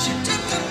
She took the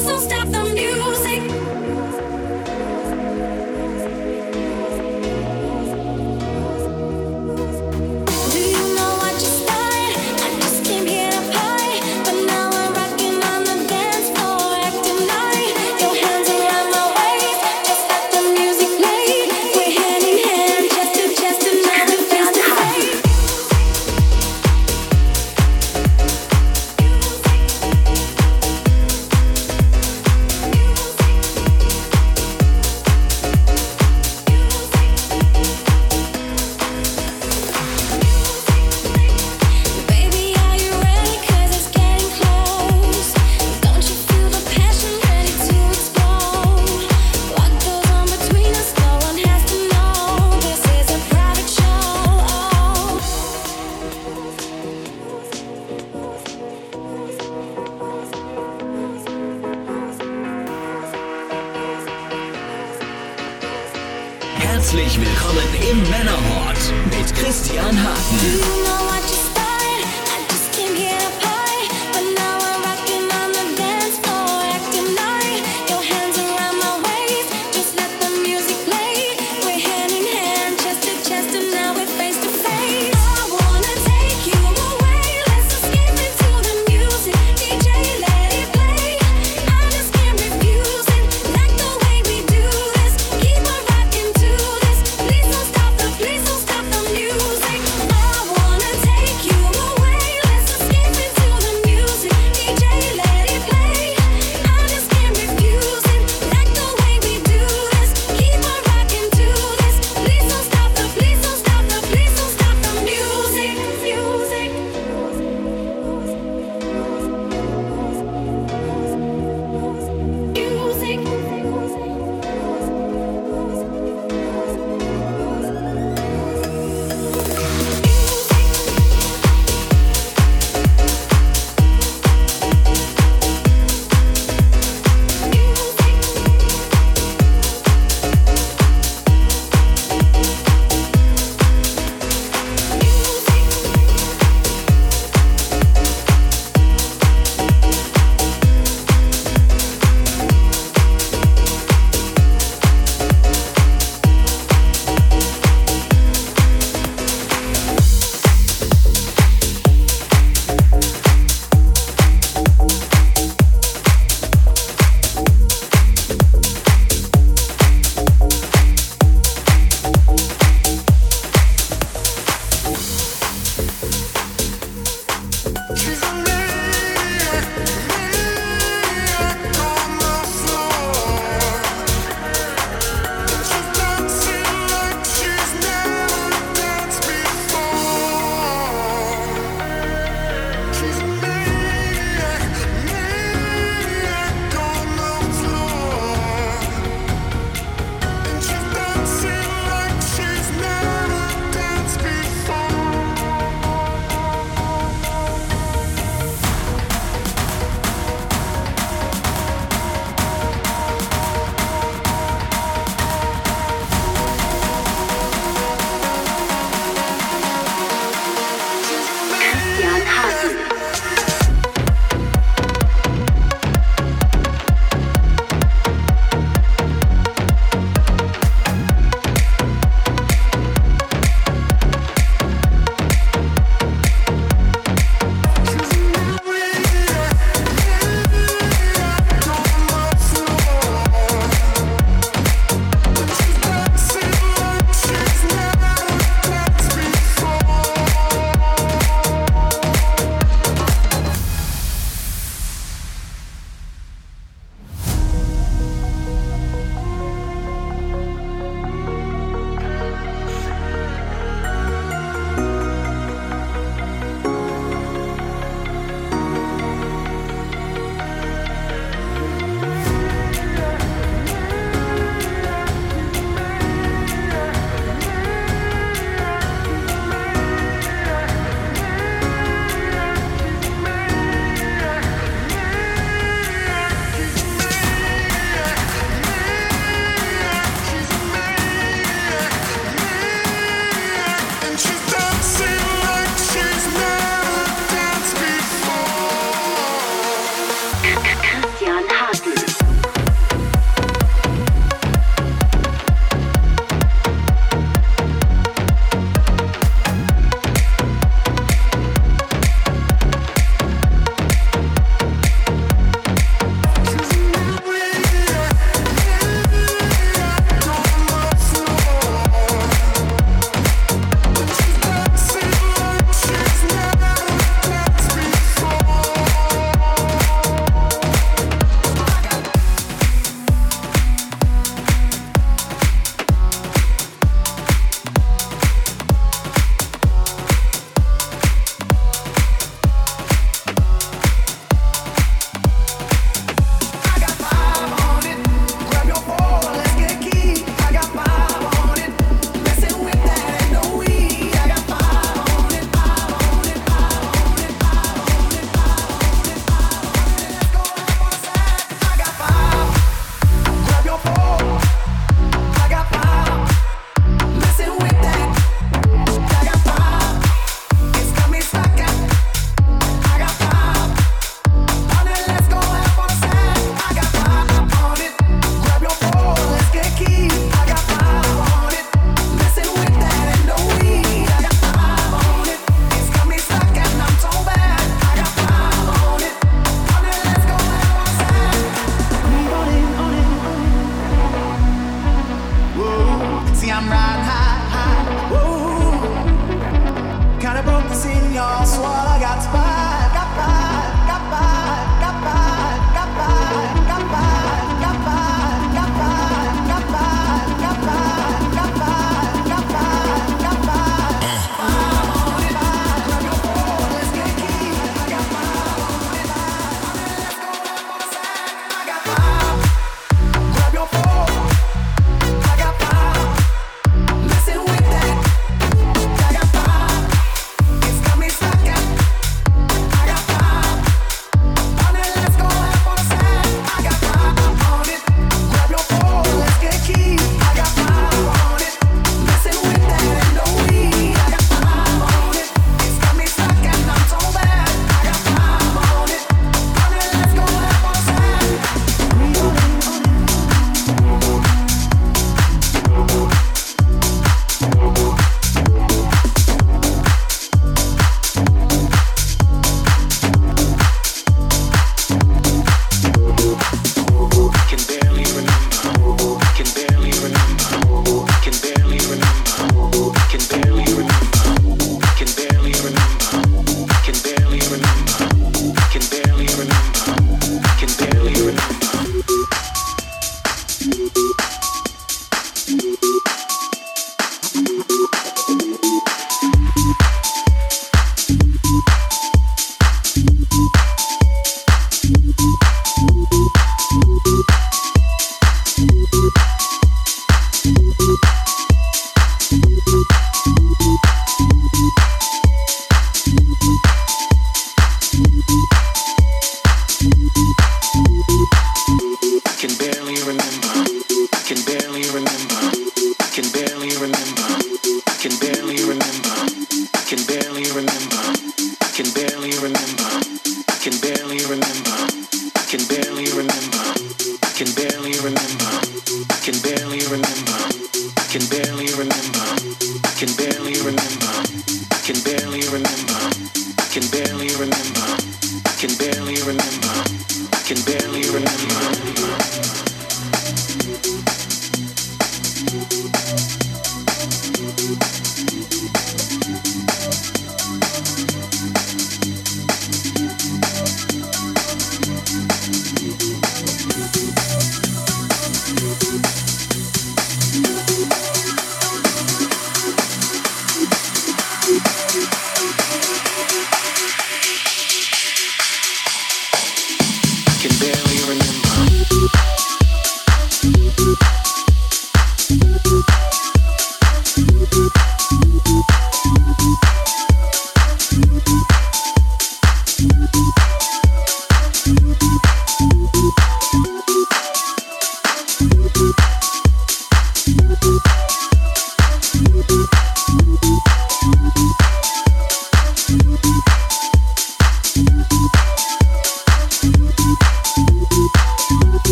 Please don't stop the music.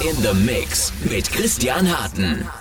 In the Mix mit Christian Harten.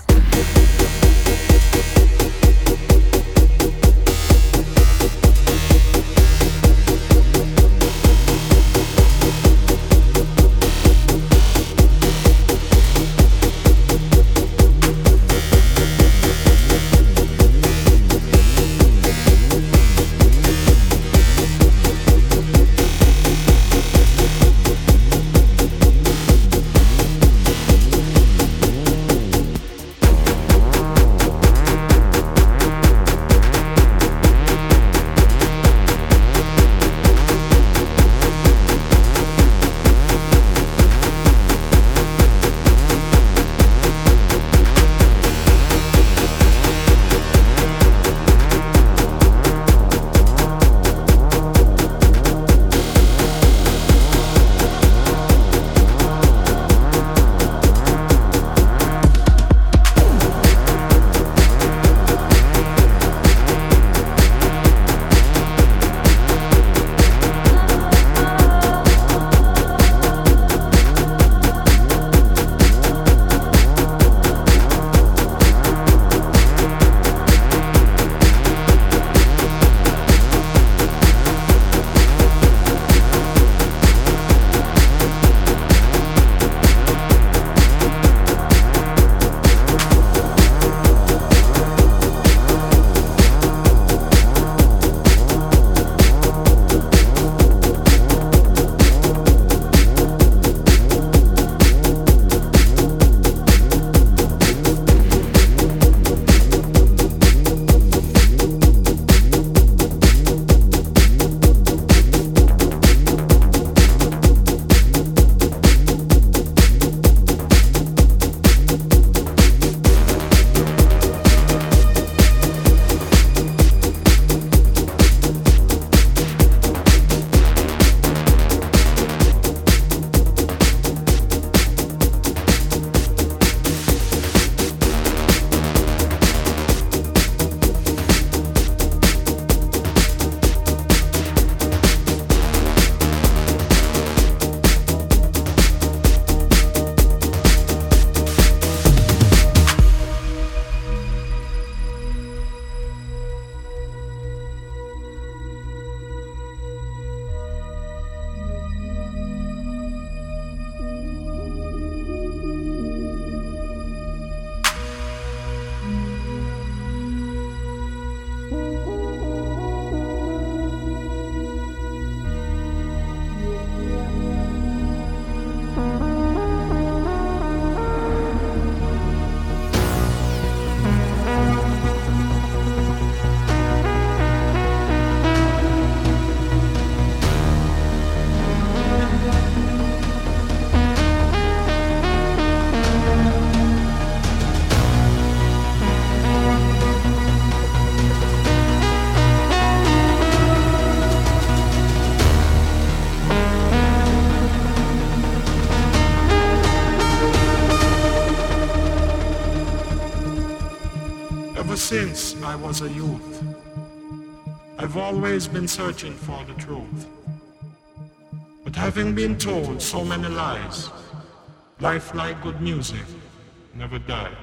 I was a youth, I've always been searching for the truth. But having been told so many lies, life like good music never died.